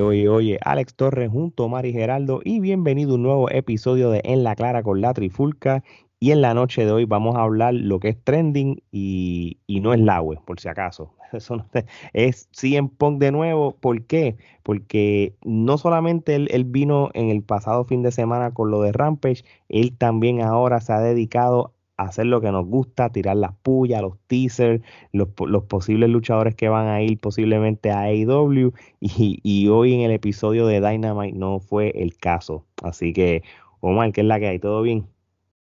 Oye, oye, Alex Torres junto a Mari Geraldo y bienvenido a un nuevo episodio de En la Clara con la Trifulca. Y en la noche de hoy vamos a hablar lo que es trending y, no es la web, por si acaso. Es CM Punk de nuevo. ¿Por qué? Porque no solamente él, él, vino en el pasado fin de semana con lo de Rampage, él también ahora se ha dedicado hacer lo que nos gusta, tirar las pullas, los teasers, los, posibles luchadores que van a ir posiblemente a AEW y, y, hoy en el episodio de Dynamite no fue el caso. Así que, Omar, ¿qué es la que hay? ¿Todo bien?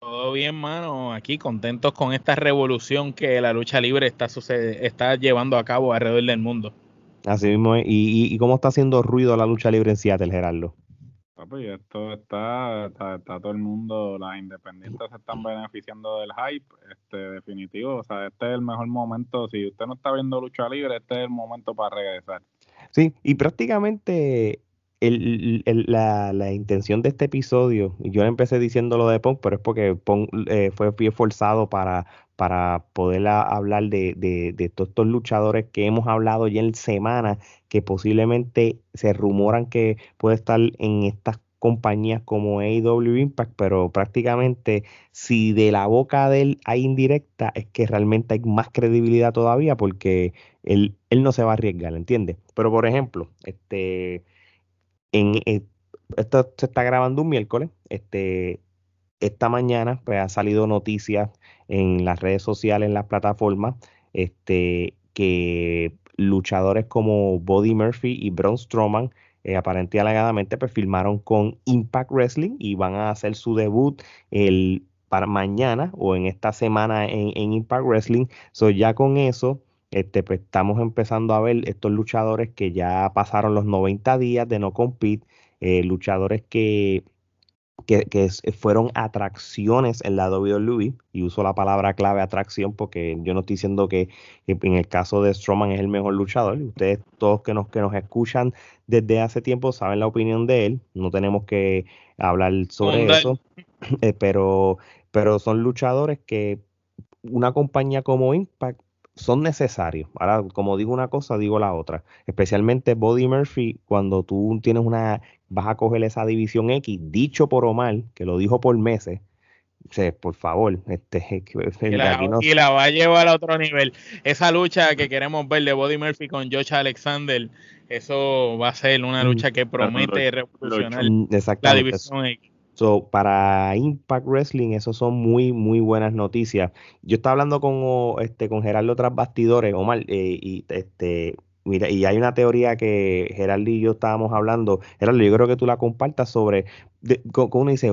Todo bien, mano. Aquí contentos con esta revolución que la lucha libre está, está llevando a cabo alrededor del mundo. Así mismo, ¿Y, y, cómo está haciendo ruido la lucha libre en Seattle, Gerardo? Papi, esto está, está, todo el mundo, las independientes se están beneficiando del hype, este definitivo, o sea, este es el mejor momento, si usted no está viendo lucha libre, este es el momento para regresar. Sí, y prácticamente el, la, la, intención de este episodio, yo empecé diciendo lo de Punk, pero es porque Punk eh, fue, fue forzado para, para poder hablar de, todos estos luchadores que hemos hablado ya en semana, que posiblemente se rumoran que puede estar en estas compañías como AEW Impact, pero prácticamente si de la boca de él hay indirecta, es que realmente hay más credibilidad todavía porque él, él no se va a arriesgar, ¿entiendes? Pero por ejemplo, este, en, eh, esto se está grabando un miércoles, este, esta mañana pues, ha salido noticias en las redes sociales, en las plataformas, este, que luchadores como Body Murphy y Braun Strowman eh, aparentemente alegadamente pues, firmaron con Impact Wrestling y van a hacer su debut el para mañana o en esta semana en, Impact Wrestling. So ya con eso este, pues, estamos empezando a ver estos luchadores que ya pasaron los 90 días de no compete, eh, luchadores que que, fueron atracciones en la WWE, y uso la palabra clave atracción porque yo no estoy diciendo que, en el caso de Strowman es el mejor luchador, ustedes todos que nos, que nos escuchan desde hace tiempo saben la opinión de él, no tenemos que hablar sobre eso, eh, pero, pero son luchadores que una compañía como Impact son necesarios. Ahora, como digo una cosa, digo la otra. Especialmente Body Murphy, cuando tú tienes una vas a coger esa división X, dicho por Omar, que lo dijo por meses, por favor, este, y, la, va a llevar a otro nivel. Esa lucha que queremos ver de Body Murphy con Josh Alexander, eso va a ser una mm, lucha que promete revolucionar la división X. So, para Impact Wrestling, eso son muy, muy buenas noticias. Yo estaba hablando con, este, con Gerardo tras bastidores, Omar, eh, y este, Mira, y hay una teoría que Geraldo y yo estábamos hablando. Geraldo, yo creo que tú la compartas sobre. Como uno dice,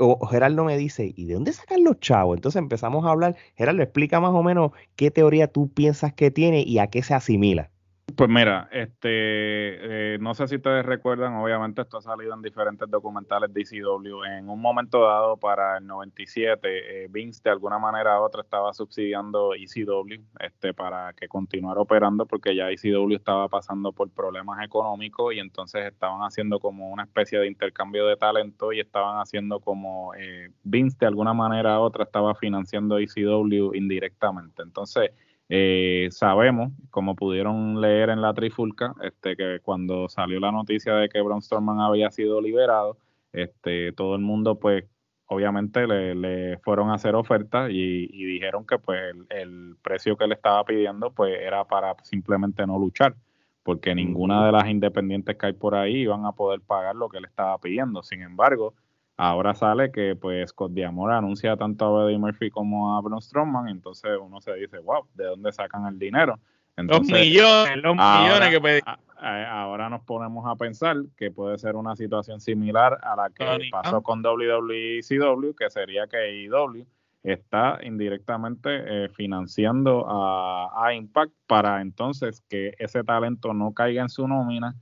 o Geraldo me dice, ¿y de dónde sacan los chavos? Entonces empezamos a hablar. Geraldo, explica más o menos qué teoría tú piensas que tiene y a qué se asimila. Pues mira, este, eh, no sé si ustedes recuerdan, obviamente esto ha salido en diferentes documentales de ECW. En un momento dado, para el 97, eh, Vince de alguna manera u otra estaba subsidiando ECW este, para que continuara operando porque ya ECW estaba pasando por problemas económicos y entonces estaban haciendo como una especie de intercambio de talento y estaban haciendo como eh, Vince de alguna manera u otra estaba financiando ECW indirectamente. Entonces, eh, sabemos, como pudieron leer en la trifulca, este, que cuando salió la noticia de que Braun Strowman había sido liberado, este, todo el mundo, pues, obviamente le, fueron a hacer ofertas y, dijeron que, pues, el, precio que le estaba pidiendo, pues, era para simplemente no luchar, porque ninguna de las independientes que hay por ahí iban a poder pagar lo que le estaba pidiendo. Sin embargo, Ahora sale que pues Scott Diamor anuncia tanto a Eddie Murphy como a Braun Strowman, entonces uno se dice, wow, ¿de dónde sacan el dinero? los millones, los millones que pedí. Ahora nos ponemos a pensar que puede ser una situación similar a la que pasó con WWE y CW, que sería que AEW está indirectamente eh, financiando a, a Impact para entonces que ese talento no caiga en su nómina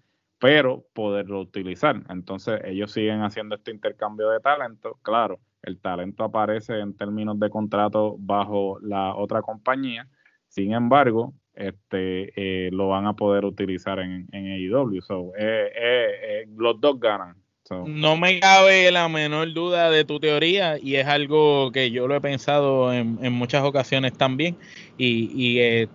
pero poderlo utilizar. Entonces ellos siguen haciendo este intercambio de talento. Claro, el talento aparece en términos de contrato bajo la otra compañía. Sin embargo, este, eh, lo van a poder utilizar en, en AEW. So, eh, eh, los dos ganan. No me cabe la menor duda de tu teoría y es algo que yo lo he pensado en, muchas ocasiones también y, y eh,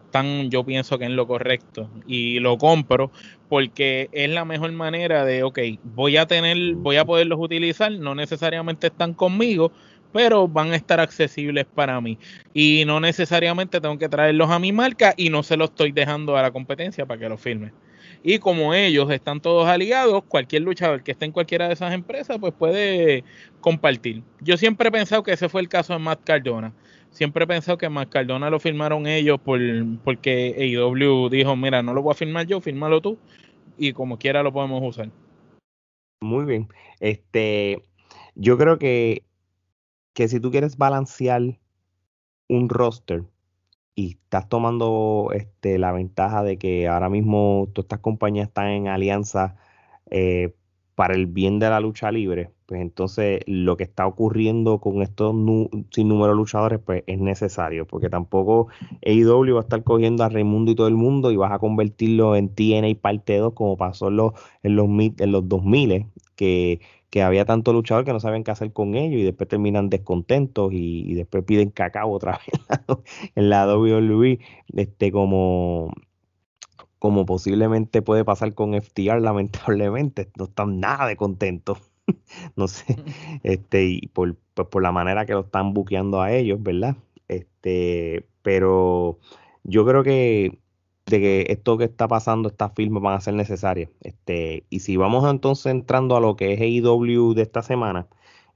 yo pienso que es lo correcto y lo compro porque es la mejor manera de, ok, voy a tener, voy a poderlos utilizar, no necesariamente están conmigo, pero van a estar accesibles para mí. Y no necesariamente tengo que traerlos a mi marca y no se los estoy dejando a la competencia para que lo firme. Y como ellos están todos aliados, cualquier luchador que esté en cualquiera de esas empresas, pues puede compartir. Yo siempre he pensado que ese fue el caso de Matt Cardona. Siempre he pensado que Matt Cardona lo firmaron ellos por, porque AEW dijo, mira, no lo voy a firmar yo, fírmalo tú. Y como quiera lo podemos usar. Muy bien. Este, yo creo que, que si tú quieres balancear un roster, y estás tomando este, la ventaja de que ahora mismo todas estas compañías están en alianza eh, para el bien de la lucha libre, pues entonces lo que está ocurriendo con estos sin número de luchadores pues es necesario, porque tampoco AEW va a estar cogiendo a Raimundo y todo el mundo y vas a convertirlo en TNA parte 2 como pasó en los, en los, en los 2000, que que había tanto luchador que no saben qué hacer con ellos y después terminan descontentos y, después piden cacao otra vez en la WWE, este, como, como posiblemente puede pasar con FTR, lamentablemente, no están nada de contentos. no sé, este, y por, pues por la manera que lo están buqueando a ellos, ¿verdad? Este, pero yo creo que de que esto que está pasando, estas firmas van a ser necesarias. Este, y si vamos entonces entrando a lo que es AEW de esta semana,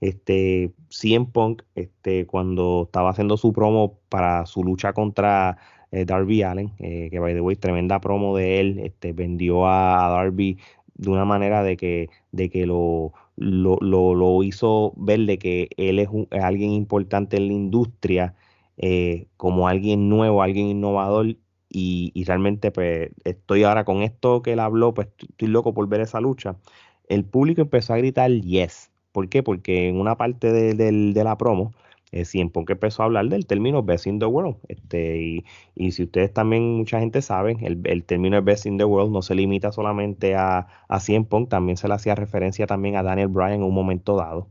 este, CM Punk, este, cuando estaba haciendo su promo para su lucha contra eh, Darby Allen, eh, que by the way, tremenda promo de él, este, vendió a, Darby de una manera de que, de que lo, lo, lo, hizo ver de que él es, alguien importante en la industria, eh, como alguien nuevo, alguien innovador y, realmente pues estoy ahora con esto que él habló, pues estoy loco por ver esa lucha. El público empezó a gritar yes. ¿Por qué? Porque en una parte de, la promo, eh, que empezó a hablar del término Best in the World. Este, y, si ustedes también, mucha gente sabe, el, el término Best in the World no se limita solamente a, a Cien también se le hacía referencia también a Daniel Bryan en un momento dado.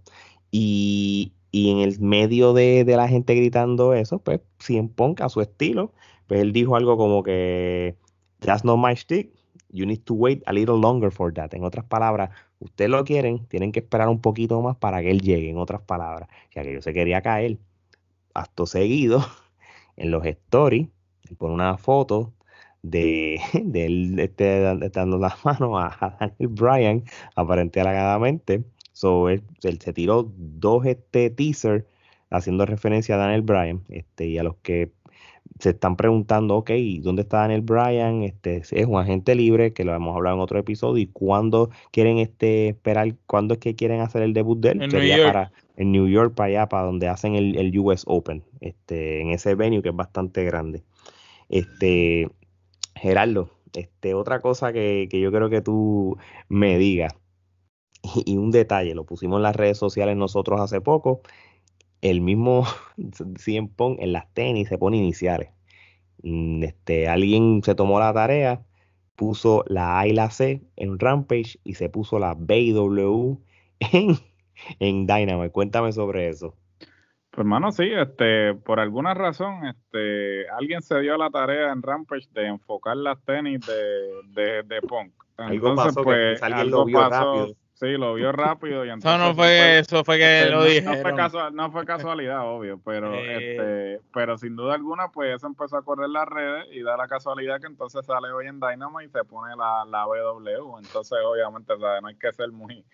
Y, en el medio de, de, la gente gritando eso, pues Cien a su estilo pues él dijo algo como que that's not my stick, you need to wait a little longer for that. En otras palabras, ustedes lo quieren, tienen que esperar un poquito más para que él llegue, en otras palabras. Ya que yo se quería caer, hasta seguido, en los stories, por una foto de, de él este, dando las manos a, Daniel Bryan, aparentemente. So, él, se tiró dos este teaser haciendo referencia a Daniel Bryan este, y a los que se están preguntando, ok, ¿dónde está Daniel Bryan? Este, es un agente libre, que lo hemos hablado en otro episodio, y cuándo quieren este, esperar, cuándo es que quieren hacer el debut de él? En Sería para en New York, para allá, para donde hacen el, US Open, este, en ese venue que es bastante grande. Este, Gerardo, este, otra cosa que, que yo creo que tú me digas, y, y un detalle, lo pusimos en las redes sociales nosotros hace poco, el mismo CM Pong en las tenis se pone iniciales. Mm, este, alguien se tomó la tarea, puso la A y la C en Rampage y se puso la B y W en, en Dynamite. Cuéntame sobre eso. Pues hermano, sí, este, por alguna razón, este, alguien se dio la tarea en Rampage de enfocar las tenis de, de, Punk. Entonces, pues, alguien lo vio rápido Sí, lo vio rápido y entonces... No, no fue eso, fue que este, lo dije. No fue, no fue casualidad, obvio, pero este, pero sin duda alguna, pues eso empezó a correr las redes y da la casualidad que entonces sale hoy en Dynamo y se pone la, la BW. Entonces, obviamente, no hay que ser muy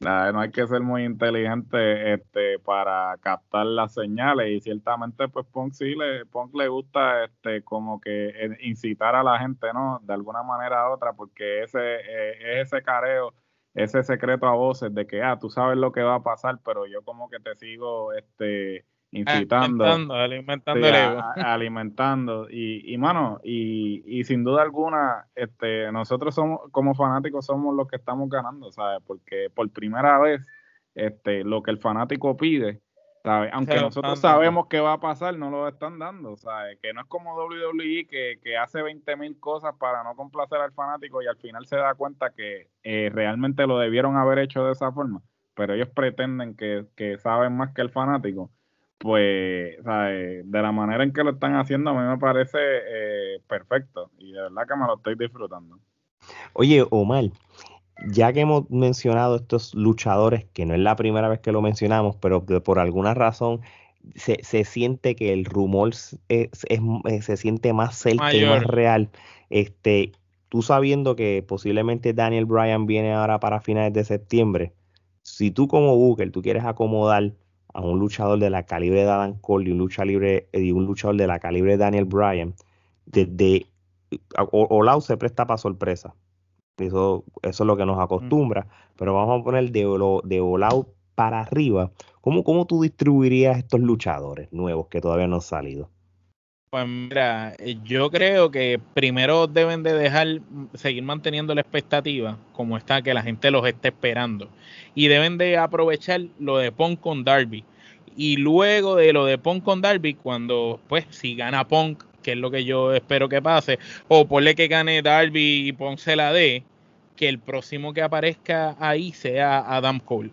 no hay que ser muy inteligente este, para captar las señales y ciertamente pues Punk sí le, Punk le gusta este, como que eh, incitar a la gente, ¿no? De alguna manera u otra, porque ese, eh, es ese careo ese secreto a voces de que, ah, tú sabes lo que va a pasar, pero yo como que te sigo este incitando. Alimentando, ego. alimentando. Y, y mano, y, y sin duda alguna, este, nosotros somos, como fanáticos, somos los que estamos ganando, ¿sabes? Porque por primera vez, este, lo que el fanático pide, Aunque nosotros sabemos qué va a pasar, no lo están dando. ¿sabes? Que no es como WWE que, que hace 20 mil cosas para no complacer al fanático y al final se da cuenta que eh, realmente lo debieron haber hecho de esa forma. Pero ellos pretenden que, saben más que el fanático. Pues, ¿sabes? de la manera en que lo están haciendo, a mí me parece eh, perfecto. Y de verdad que me lo estoy disfrutando. Oye, Omar, ya que hemos mencionado estos luchadores, que no es la primera vez que lo mencionamos, pero que por alguna razón se, siente que el rumor eh, se siente más cerca y más real. Este, tú sabiendo que posiblemente Daniel Bryan viene ahora para finales de septiembre, si tú como Booker, tú quieres acomodar a un luchador de la calibre de Adam Cole y un, lucha libre, y un luchador de la calibre de Daniel Bryan, desde Olau se presta para sorpresa. Eso, eso es lo que nos acostumbra. Pero vamos a poner de, de volado para arriba. ¿Cómo, ¿Cómo tú distribuirías estos luchadores nuevos que todavía no han salido? Pues mira, eh, yo creo que primero deben de dejar, seguir manteniendo la expectativa como está, que la gente los esté esperando. Y deben de aprovechar lo de Punk con Darby. Y luego de lo de Punk con Darby, cuando, pues, si gana Punk, que es lo que yo espero que pase, o ponle que gane Darby y Ponce la D, que el próximo que aparezca ahí sea Adam Cole.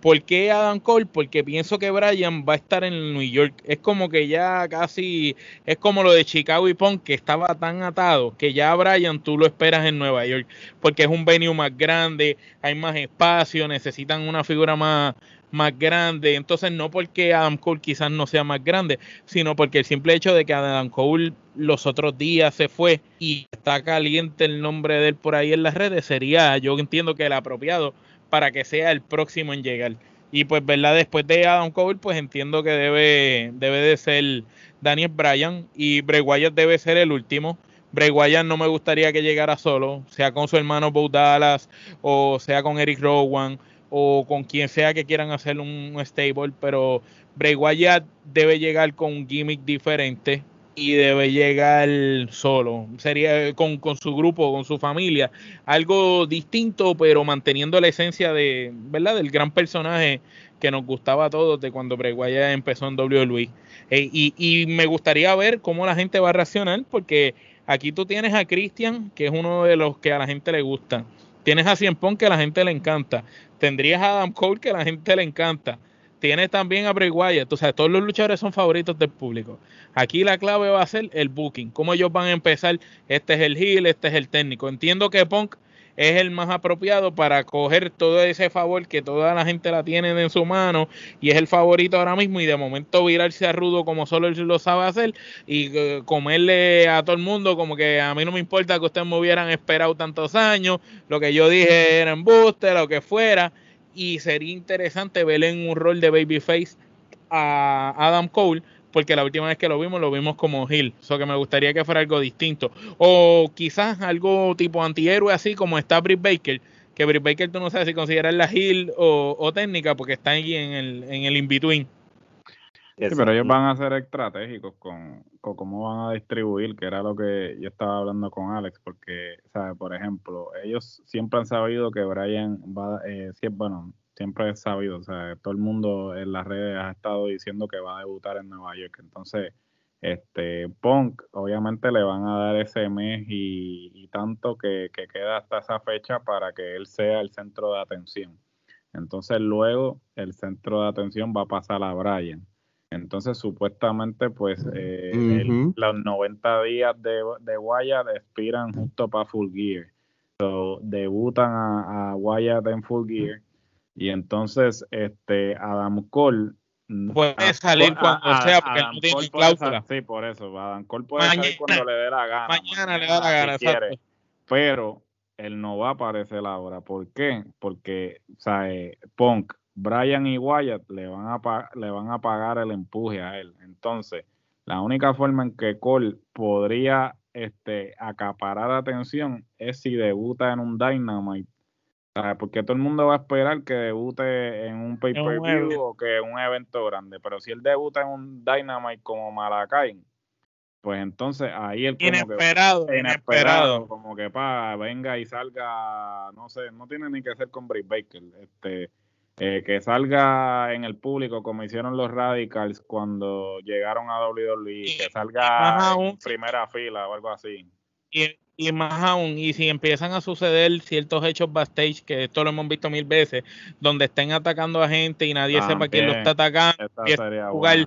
¿Por qué Adam Cole? Porque pienso que Brian va a estar en New York. Es como que ya casi, es como lo de Chicago y Punk, que estaba tan atado que ya Brian tú lo esperas en Nueva York, porque es un venue más grande, hay más espacio, necesitan una figura más, más grande. Entonces, no porque Adam Cole quizás no sea más grande, sino porque el simple hecho de que Adam Cole los otros días se fue y está caliente el nombre de él por ahí en las redes, sería, yo entiendo que el apropiado para que sea el próximo en llegar. Y pues, ¿verdad? Después de Adam Cole, pues entiendo que debe, debe de ser Daniel Bryan y Bray Wyatt debe ser el último. Bray Wyatt no me gustaría que llegara solo, sea con su hermano Bo Dallas o sea con Eric Rowan o con quien sea que quieran hacer un stable, pero Bray Wyatt debe llegar con un gimmick diferente y debe llegar solo, sería con, su grupo, con su familia, algo distinto, pero manteniendo la esencia de, ¿verdad? Del gran personaje que nos gustaba a todos de cuando Bray Wyatt empezó en WWE. Eh, y, y me gustaría ver cómo la gente va a reaccionar, porque aquí tú tienes a Christian, que es uno de los que a la gente le gusta. Tienes a Cien que a la gente le encanta. Tendrías a Adam Cole, que a la gente le encanta. Tienes también a Bray Wyatt. O todos los luchadores son favoritos del público. Aquí la clave va a ser el booking. Cómo ellos van a empezar. Este es el heel, este es el técnico. Entiendo que Punk es el más apropiado para coger todo ese favor que toda la gente la tiene en su mano y es el favorito ahora mismo y de momento virarse a rudo como solo él lo sabe hacer y eh, comerle a todo el mundo como que a mí no me importa que ustedes me hubieran esperado tantos años, lo que yo dije era embuste, lo que fuera y sería interesante ver en un rol de babyface a Adam Cole porque la última vez que lo vimos lo vimos como Hill, eso que me gustaría que fuera algo distinto. O quizás algo tipo antihéroe así como está Britt Baker, que Britt Baker tú no sabes si considerarla Hill o, técnica porque está ahí en el, en el in-between. Sí, pero ellos van a ser estratégicos con, cómo van a distribuir, que era lo que yo estaba hablando con Alex, porque, ¿sabes? Por ejemplo, ellos siempre han sabido que Brian va, eh, bueno, siempre he sabido, o sea, todo el mundo en las redes ha estado diciendo que va a debutar en Nueva York. Entonces, este Punk, obviamente le van a dar ese mes y, tanto que, queda hasta esa fecha para que él sea el centro de atención. Entonces, luego el centro de atención va a pasar a Brian. Entonces, supuestamente, pues eh, los 90 días de, de Wyatt expiran justo para Full Gear. So, debutan a, a Wyatt en Full Gear y entonces, este, Adam Cole puede salir cuando sea, porque no tiene cláusula. sí, por eso. Adam Cole puede salir cuando le dé la gana. Mañana, le da la gana, quiere, Pero él no va a aparecer ahora. ¿Por qué? Porque, o sea, eh, Punk, Brian y Wyatt le van, a le van a pagar el empuje a él. Entonces, la única forma en que Cole podría este, acaparar atención es si debuta en un Dynamite porque todo el mundo va a esperar que debute en un pay-per-view o que en un evento grande. Pero si él debuta en un Dynamite como Malakai, pues entonces ahí el como inesperado, que, inesperado, como que pa, venga y salga, no sé, no tiene ni que ser con Britt Baker. Este, Eh, que salga en el público como hicieron los Radicals cuando llegaron a WWE, que salga en primera fila o algo así. Y, más aún, y si empiezan a suceder ciertos hechos backstage, que esto lo hemos visto mil veces, donde estén atacando a gente y nadie sepa quién lo está atacando, jugar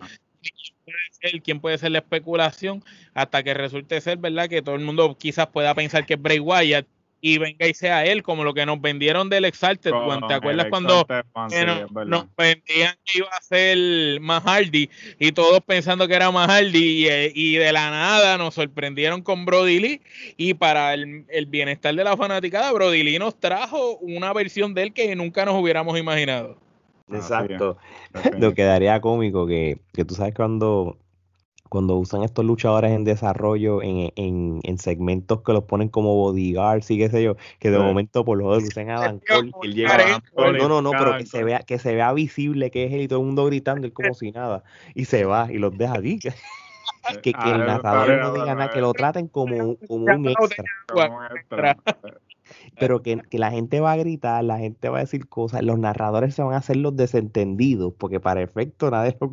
quién puede ser la especulación, hasta que resulte ser, ¿verdad? Que todo el mundo quizás pueda pensar que es Bray Wyatt y venga y sea él, como lo que nos vendieron del Exalted One. ¿Te acuerdas cuando nos, vendían que iba a ser Mahardy y todos pensando que era Mahardy y, y, de la nada nos sorprendieron con Brody Lee y para el, bienestar de la fanaticada, Brody Lee nos trajo una versión de él que nunca nos hubiéramos imaginado. Exacto. Lo quedaría cómico que, que tú sabes cuando cuando usan estos luchadores en desarrollo en, en, en, segmentos que los ponen como bodyguards y qué sé yo, que de momento por lo menos lucen a Dan Cole, él llega a No, no, no, pero que se vea, que se vea visible que es él y todo el mundo gritando, él como si nada, y se va y los deja aquí. que, que el narrador no diga nada, que lo traten como, como un extra. Pero que, que, la gente va a gritar, la gente va a decir cosas, los narradores se van a hacer los desentendidos, porque para efecto nadie lo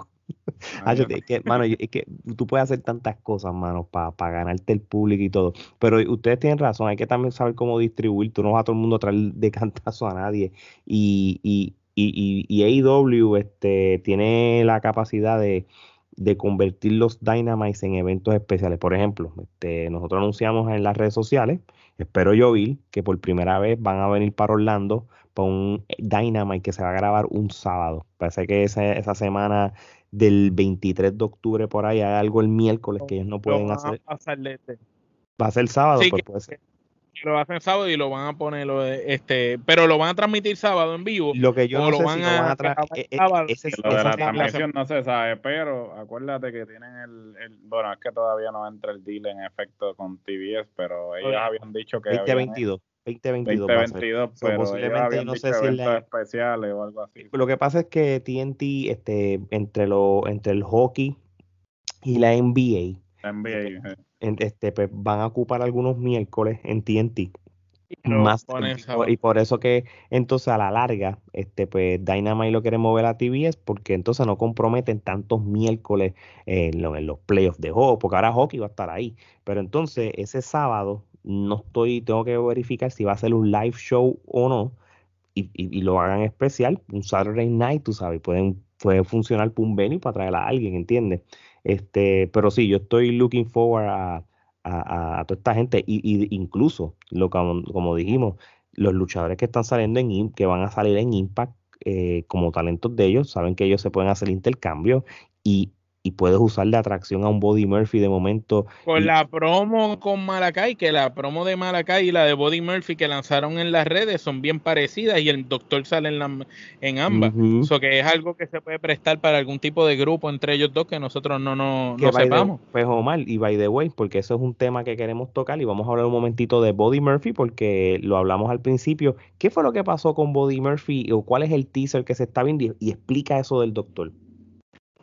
Ah, es que, mano, es que tú puedes hacer tantas cosas, mano, para ganarte el público y todo. Pero ustedes tienen razón, hay que también saber cómo distribuir. Tú no vas a todo el mundo a traer de cantazo a nadie. Y, y, y, y, AEW este, tiene la capacidad de, de convertir los Dynamites en eventos especiales. Por ejemplo, este, nosotros anunciamos en las redes sociales, espero yo vi que por primera vez van a venir para Orlando para un Dynamite que se va a grabar un sábado. Parece que esa, esa semana del 23 de octubre por ahí, hay algo el miércoles que ellos no pueden hacer. Va a ser sábado, pues puede ser. Lo hacen sábado y lo van a poner, este, pero lo van a transmitir sábado en vivo. Lo que yo no sé lo van si a, lo van a transmitir. Eh, eh, lo de la transmisión no se sabe, pero acuérdate que tienen el, el, bueno, es que todavía no entra el deal en efecto con TBS, pero ellos habían dicho que 2022. 2022. 2022, pero posiblemente no sé si especiales o algo así. Lo que pasa es que TNT, este, entre lo, entre el hockey y la NBA, NBA este, pues, van a ocupar algunos miércoles en TNT. Más y por eso que entonces a la larga este pues Dynamite lo quiere mover a TBS porque entonces no comprometen tantos miércoles en, en los playoffs de juego porque ahora hockey va a estar ahí pero entonces ese sábado no estoy, tengo que verificar si va a ser un live show o no, y, y, lo hagan especial, un Saturday night, tú sabes, pueden, puede funcionar para un venue para traer a alguien, ¿entiendes? Este, pero sí, yo estoy looking forward a, a, toda esta gente, y, y incluso, lo como, dijimos, los luchadores que están saliendo en que van a salir en Impact eh, como talentos de ellos, saben que ellos se pueden hacer intercambio y y puedes usar de atracción a un Body Murphy de momento. Con la promo con Malacay, que la promo de Malacay y la de Body Murphy que lanzaron en las redes son bien parecidas y el doctor sale en, en ambas. Eso que es algo que se puede prestar para algún tipo de grupo entre ellos dos que nosotros no, no, no sepamos. pues Omar, y by the way, porque eso es un tema que queremos tocar y vamos a hablar un momentito de Body Murphy porque lo hablamos al principio. ¿Qué fue lo que pasó con Body Murphy o cuál es el teaser que se está viendo y explica eso del doctor?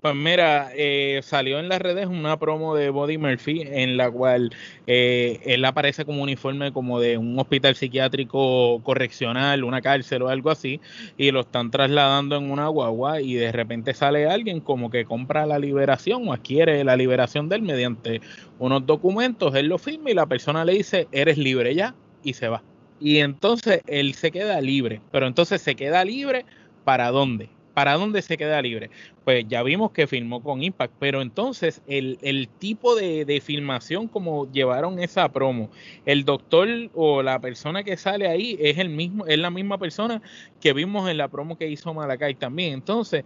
Pues mira, eh, salió en las redes una promo de Body Murphy en la cual eh, él aparece como uniforme como de un hospital psiquiátrico correccional, una cárcel o algo así, y lo están trasladando en una guagua y de repente sale alguien como que compra la liberación o adquiere la liberación de él mediante unos documentos, él lo firma y la persona le dice, eres libre ya, y se va. Y entonces él se queda libre, pero entonces se queda libre para dónde? ¿Para dónde se queda libre? Pues ya vimos que filmó con Impact, pero entonces el, el tipo de, de, filmación como llevaron esa promo, el doctor o la persona que sale ahí es el mismo, es la misma persona que vimos en la promo que hizo Malakai también. Entonces,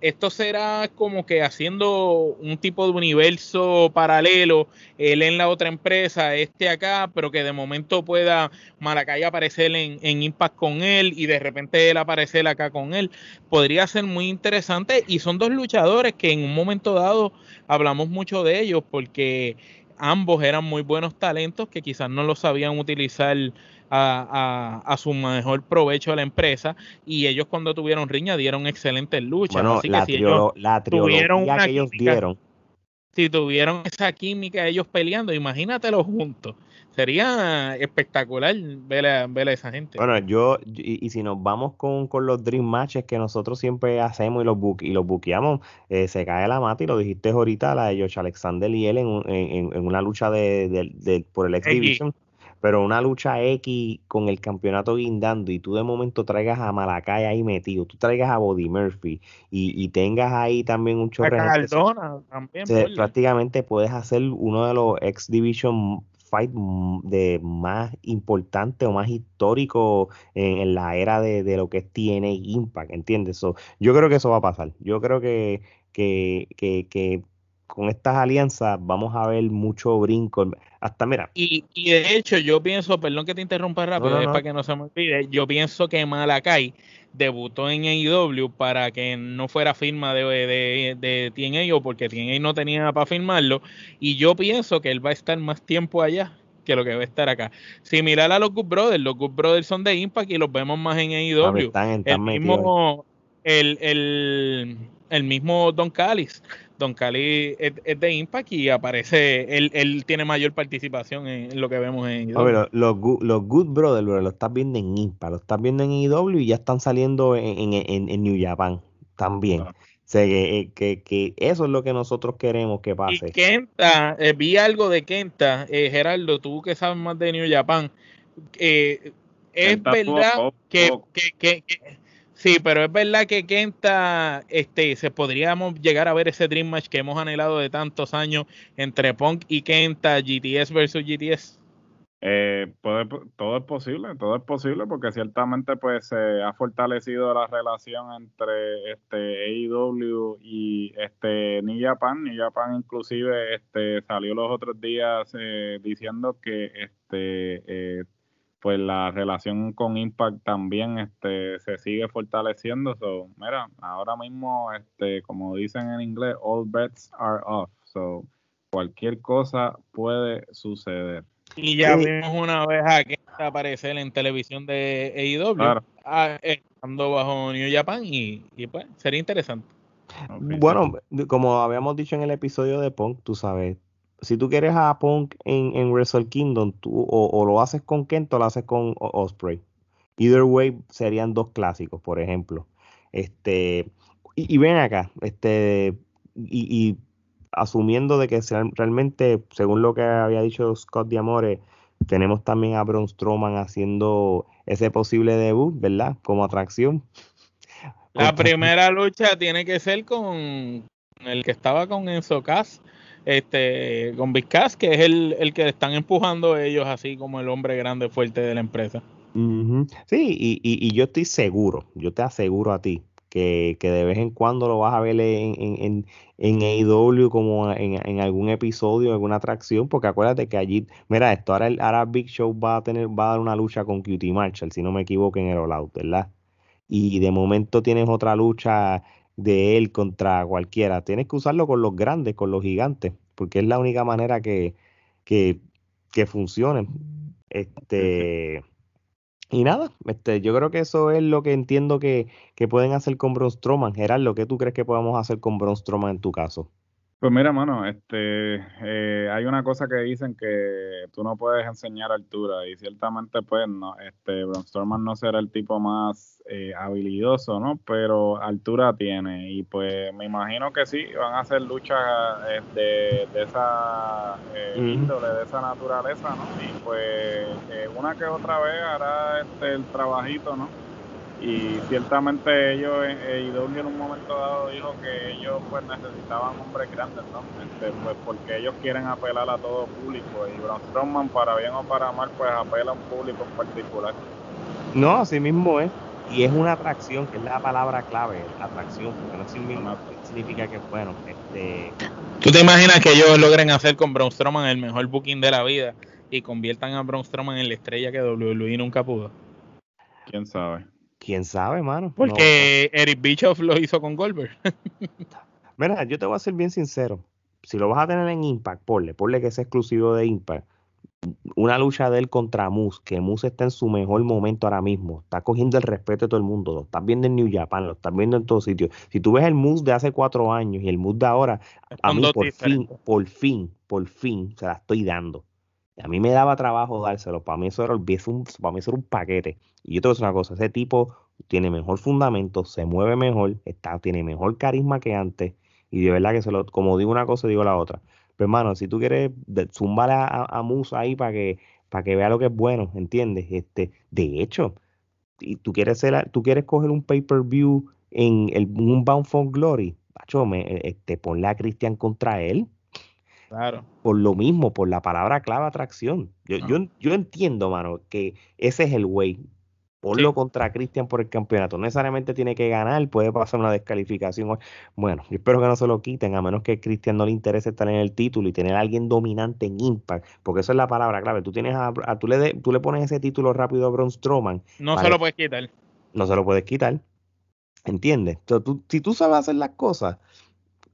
esto será como que haciendo un tipo de universo paralelo, él en la otra empresa, este acá, pero que de momento pueda Maracay aparecer en, en, Impact con él y de repente él aparecer acá con él. Podría ser muy interesante y son dos luchadores que en un momento dado hablamos mucho de ellos porque ambos eran muy buenos talentos que quizás no lo sabían utilizar a, a, su mejor provecho a la empresa y ellos cuando tuvieron riña dieron excelentes luchas. Bueno, la, que si la trilogía que ellos dieron si tuvieron esa química ellos peleando, imagínatelo juntos. Sería espectacular ver a, ver a esa gente. Bueno, yo, y, si nos vamos con, los Dream Matches que nosotros siempre hacemos y los, y los buqueamos, eh, se cae la mata y lo dijiste ahorita, la de Josh Alexander y él en, en, una lucha de, por el X Division pero una lucha X con el campeonato guindando y tú de momento traigas a Malacay ahí metido, tú traigas a Body Murphy y, tengas ahí también un también. prácticamente puedes hacer uno de los X Division fight de más importante o más histórico en, la era de, lo que es TNA Impact, ¿entiendes? yo creo que eso va a pasar. Yo creo que, que, que, que con estas alianzas vamos a ver mucho brinco. Hasta mira. Y, y de hecho, yo pienso, perdón que te interrumpa rápido, para que no se me olvide. Yo pienso que Malakai debutó en AEW para que no fuera firma de, de, de TNA o porque TNA no tenía para firmarlo. Y yo pienso que él va a estar más tiempo allá que lo que va a estar acá. Similar a los Good Brothers, los Good Brothers son de Impact y los vemos más en AEW. el, mismo, el, el, el mismo Don Callis Don Cali es, de Impact y aparece, él, él tiene mayor participación en, lo que vemos en IW. los, los Good Brothers, lo estás viendo en Impact, lo estás viendo en IW y ya están saliendo en, en, New Japan también. O sea, que, que, eso es lo que nosotros queremos que pase. Y Kenta, eh, vi algo de Kenta, eh, Gerardo, tú que sabes más de New Japan, eh, es verdad que, que, Sí, pero es verdad que Kenta, este, se podríamos llegar a ver ese Dream Match que hemos anhelado de tantos años entre Punk y Kenta, GTS versus GTS. Eh, todo es posible, todo es posible porque ciertamente pues se ha fortalecido la relación entre este AEW y este New Japan. New inclusive este salió los otros días eh, diciendo que este eh, pues la relación con Impact también este, se sigue fortaleciendo. So, mira, ahora mismo, este, como dicen en inglés, all bets are off. So, cualquier cosa puede suceder. Y ya vimos una vez a que aparecer en televisión de AEW, ah, estando bajo New Japan, y, pues sería interesante. Bueno, como habíamos dicho en el episodio de Punk, tú sabes, si tú quieres a Punk en, en Wrestle Kingdom, tú o, lo haces con Kent o lo haces con Osprey. Either way serían dos clásicos, por ejemplo. Este, y, ven acá, este, y, asumiendo de que realmente, según lo que había dicho Scott Diamore, tenemos también a Braun Strowman haciendo ese posible debut, ¿verdad? Como atracción. La primera lucha tiene que ser con el que estaba con Enzo Cass este, con Vizcas, que es el, el, que están empujando ellos así como el hombre grande fuerte de la empresa. Sí, y, y, yo estoy seguro, yo te aseguro a ti, que, que, de vez en cuando lo vas a ver en, en, en AEW como en, en, algún episodio, alguna atracción, porque acuérdate que allí, mira, esto ahora, el, ahora Big Show va a tener, va a dar una lucha con Cutie Marshall, si no me equivoco, en el All Out, ¿verdad? Y de momento tienes otra lucha de él contra cualquiera. Tienes que usarlo con los grandes, con los gigantes, porque es la única manera que, que, que funcione. Este, y nada, este, yo creo que eso es lo que entiendo que, que pueden hacer con Braun Strowman. Gerardo, ¿qué tú crees que podemos hacer con Braun Strowman en tu caso? Pues mira, mano, este, eh, hay una cosa que dicen que tú no puedes enseñar altura y ciertamente pues no, este, Braun no será el tipo más eh, habilidoso, ¿no? Pero altura tiene y pues me imagino que sí, van a hacer luchas eh, de, de, esa índole, de esa naturaleza, ¿no? Y pues una que otra vez hará este, el trabajito, ¿no? Y ciertamente ellos eh, IW en un momento dado dijo que ellos pues necesitaban hombres grandes ¿no? Este, pues porque ellos quieren apelar a todo público y Braun Strowman para bien o para mal pues apela a un público en particular. No así mismo es. Y es una atracción que es la palabra clave atracción porque no significa que bueno este tú te imaginas que ellos logren hacer con Braun Strowman el mejor booking de la vida y conviertan a Braun Strowman en la estrella que WWE nunca pudo quién sabe quién sabe, mano. Porque Eric Bischoff lo hizo con Goldberg. Mira, yo te voy a ser bien sincero. Si lo vas a tener en Impact, ponle, ponle que es exclusivo de Impact. una lucha de él contra Moose, que Moose está en su mejor momento ahora mismo, está cogiendo el respeto de todo el mundo, lo estás viendo en New Japan, lo estás viendo en todos sitios. Si tú ves el Moose de hace cuatro años y el Moose de ahora, a mí por fin, por fin, por fin se la estoy dando. A mí me daba trabajo dárselo, para mí eso era, un, para mí eso era un paquete. Y yo te voy a decir una cosa, ese tipo tiene mejor fundamento, se mueve mejor, está, tiene mejor carisma que antes, y de verdad que se lo, como digo una cosa, digo la otra. Pero hermano, si tú quieres zumbar a, a, Musa ahí para que, para que vea lo que es bueno, ¿entiendes? Este, de hecho, y tú quieres ser, tú quieres coger un pay-per-view en el, un Bound for Glory, macho, me, e, este, ponle a Cristian contra él. Claro. Por lo mismo, por la palabra clave atracción. Yo, yo, yo entiendo, mano, que ese es el way. Ponlo contra Cristian por el campeonato. No necesariamente tiene que ganar, puede pasar una descalificación. Bueno, yo espero que no se lo quiten, a menos que a Cristian no le interese estar en el título y tener a alguien dominante en Impact, porque eso es la palabra clave. Tú tienes a, tú, le tú le pones ese título rápido a Braun Strowman. No se lo puedes quitar. No se lo puedes quitar. ¿Entiendes? tú, si tú sabes hacer las cosas,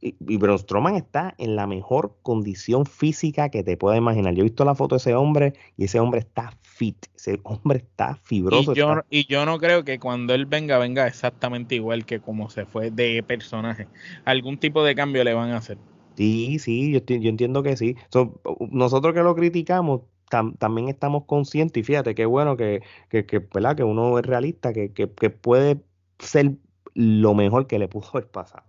y, y Braun Strowman está en la mejor condición física que te puedas imaginar. Yo he visto la foto de ese hombre y ese hombre está fit. Ese hombre está fibroso. Y yo, y yo no creo que cuando él venga, venga exactamente igual que como se fue de personaje. Algún tipo de cambio le van a hacer. Sí, sí, yo, yo entiendo que sí. nosotros que lo criticamos, también estamos conscientes, y fíjate qué bueno que, que, que, ¿verdad? que uno es realista, que, que, que puede ser lo mejor que le pudo haber pasado.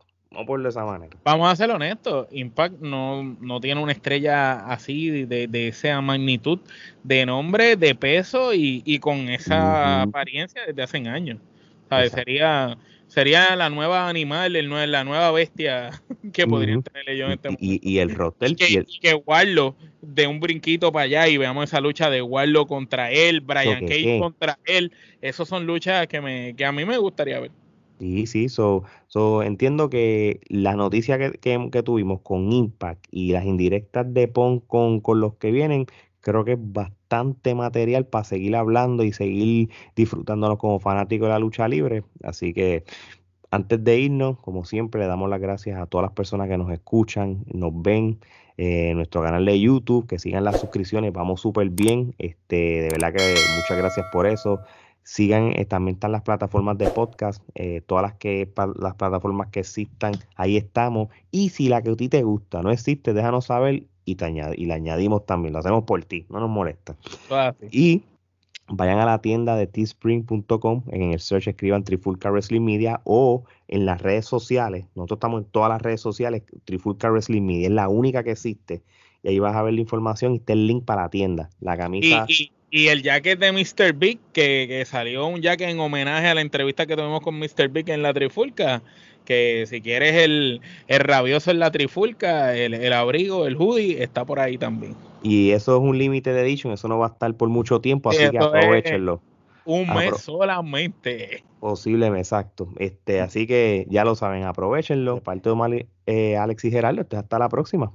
Por de esa manera. Vamos a ser honestos, Impact no, no tiene una estrella así de, de esa magnitud de nombre, de peso y, y con esa apariencia desde hace años. Sería, sería la nueva animal, el, la nueva bestia que podría tener yo en este momento. Y, el roster. Que, y que Warlock de un brinquito para allá y veamos esa lucha de Warlock contra él, Brian Cage contra él. Esas son luchas que, me, que a mí me gustaría ver. Sí, sí, so, entiendo que la noticia que, que, tuvimos con Impact y las indirectas de PON con, con los que vienen, creo que es bastante material para seguir hablando y seguir disfrutándonos como fanáticos de la lucha libre. Así que antes de irnos, como siempre, le damos las gracias a todas las personas que nos escuchan, nos ven eh, en nuestro canal de YouTube, que sigan las suscripciones, vamos súper bien. Este, de verdad que muchas gracias por eso. Sigan, eh, también están las plataformas de podcast, eh, todas las que las plataformas que existan, ahí estamos. Y si la que a ti te gusta no existe, déjanos saber y, te y la añadimos también, lo hacemos por ti, no nos molesta. Y vayan a la tienda de teespring.com, en el search escriban Trifulca Wrestling Media o en las redes sociales, nosotros estamos en todas las redes sociales, Trifulca Wrestling Media, es la única que existe. Y ahí vas a ver la información y está el link para la tienda. La camisa. Y el jacket de Mr. Big, que, salió un jacket en homenaje a la entrevista que tuvimos con Mr. Big en la Trifulca, que si quieres el, rabioso en la Trifulca, el, abrigo, el hoodie, está por ahí también. Y eso es un límite de edition, eso no va a estar por mucho tiempo, así que aprovechenlo. Un mes solamente. Posiblemente, exacto. Este, así que ya lo saben, aprovechenlo. De parte de eh, Alex y Gerardo, hasta la próxima.